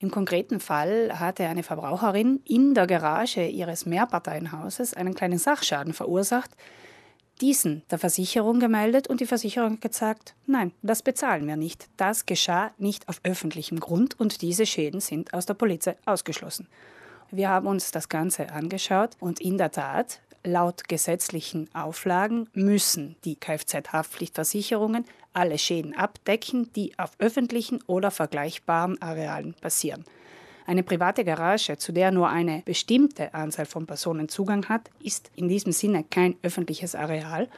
Im konkreten Fall hatte eine Verbraucherin in der Garage ihres Mehrparteienhauses einen kleinen Sachschaden verursacht, diesen der Versicherung gemeldet und die Versicherung hat gesagt, nein, das bezahlen wir nicht. Das geschah nicht auf öffentlichem Grund und diese Schäden sind aus der Polizei ausgeschlossen. Wir haben uns das Ganze angeschaut und in der Tat, laut gesetzlichen Auflagen müssen die Kfz-Haftpflichtversicherungen alle Schäden abdecken, die auf öffentlichen oder vergleichbaren Arealen passieren. Eine private Garage, zu der nur eine bestimmte Anzahl von Personen Zugang hat, ist in diesem Sinne kein öffentliches Areal.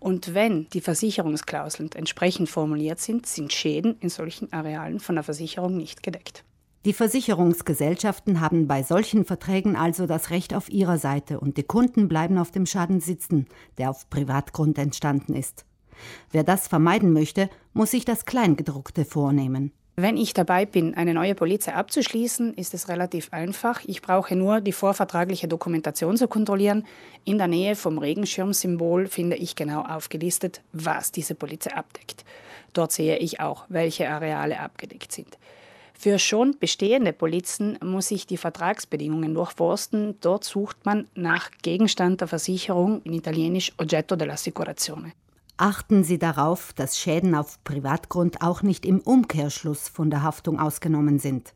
Und wenn die Versicherungsklauseln entsprechend formuliert sind, sind Schäden in solchen Arealen von der Versicherung nicht gedeckt. Die Versicherungsgesellschaften haben bei solchen Verträgen also das Recht auf ihrer Seite und die Kunden bleiben auf dem Schaden sitzen, der auf Privatgrund entstanden ist. Wer das vermeiden möchte, muss sich das Kleingedruckte vornehmen. Wenn ich dabei bin, eine neue Polizei abzuschließen, ist es relativ einfach. Ich brauche nur die vorvertragliche Dokumentation zu kontrollieren. In der Nähe vom Regenschirmsymbol finde ich genau aufgelistet, was diese Polizei abdeckt. Dort sehe ich auch, welche Areale abgedeckt sind. Für schon bestehende Polizen muss ich die Vertragsbedingungen durchforsten. Dort sucht man nach Gegenstand der Versicherung, in Italienisch Oggetto dell'assicurazione. Achten Sie darauf, dass Schäden auf Privatgrund auch nicht im Umkehrschluss von der Haftung ausgenommen sind.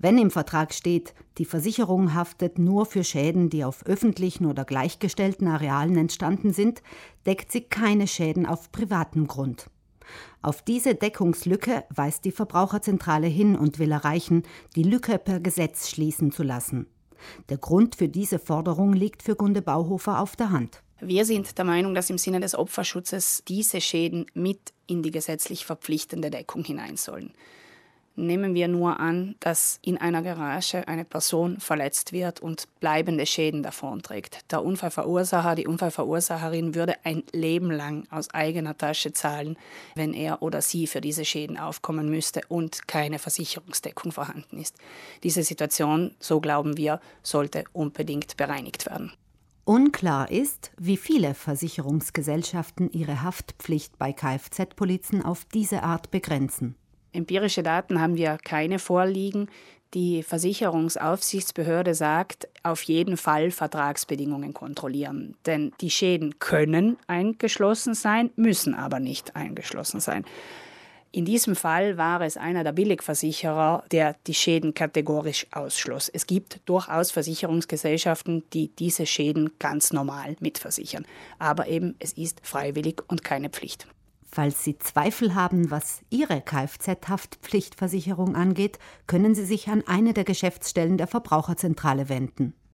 Wenn im Vertrag steht, die Versicherung haftet nur für Schäden, die auf öffentlichen oder gleichgestellten Arealen entstanden sind, deckt sie keine Schäden auf privatem Grund. Auf diese Deckungslücke weist die Verbraucherzentrale hin und will erreichen, die Lücke per Gesetz schließen zu lassen. Der Grund für diese Forderung liegt für Gunde Bauhofer auf der Hand. Wir sind der Meinung, dass im Sinne des Opferschutzes diese Schäden mit in die gesetzlich verpflichtende Deckung hinein sollen. Nehmen wir nur an, dass in einer Garage eine Person verletzt wird und bleibende Schäden davonträgt. Der Unfallverursacher, die Unfallverursacherin würde ein Leben lang aus eigener Tasche zahlen, wenn er oder sie für diese Schäden aufkommen müsste und keine Versicherungsdeckung vorhanden ist. Diese Situation, so glauben wir, sollte unbedingt bereinigt werden. Unklar ist, wie viele Versicherungsgesellschaften ihre Haftpflicht bei Kfz-Polizen auf diese Art begrenzen. Empirische Daten haben wir keine vorliegen. Die Versicherungsaufsichtsbehörde sagt, auf jeden Fall Vertragsbedingungen kontrollieren. Denn die Schäden können eingeschlossen sein, müssen aber nicht eingeschlossen sein. In diesem Fall war es einer der Billigversicherer, der die Schäden kategorisch ausschloss. Es gibt durchaus Versicherungsgesellschaften, die diese Schäden ganz normal mitversichern. Aber eben, es ist freiwillig und keine Pflicht. Falls Sie Zweifel haben, was Ihre Kfz-Haftpflichtversicherung angeht, können Sie sich an eine der Geschäftsstellen der Verbraucherzentrale wenden.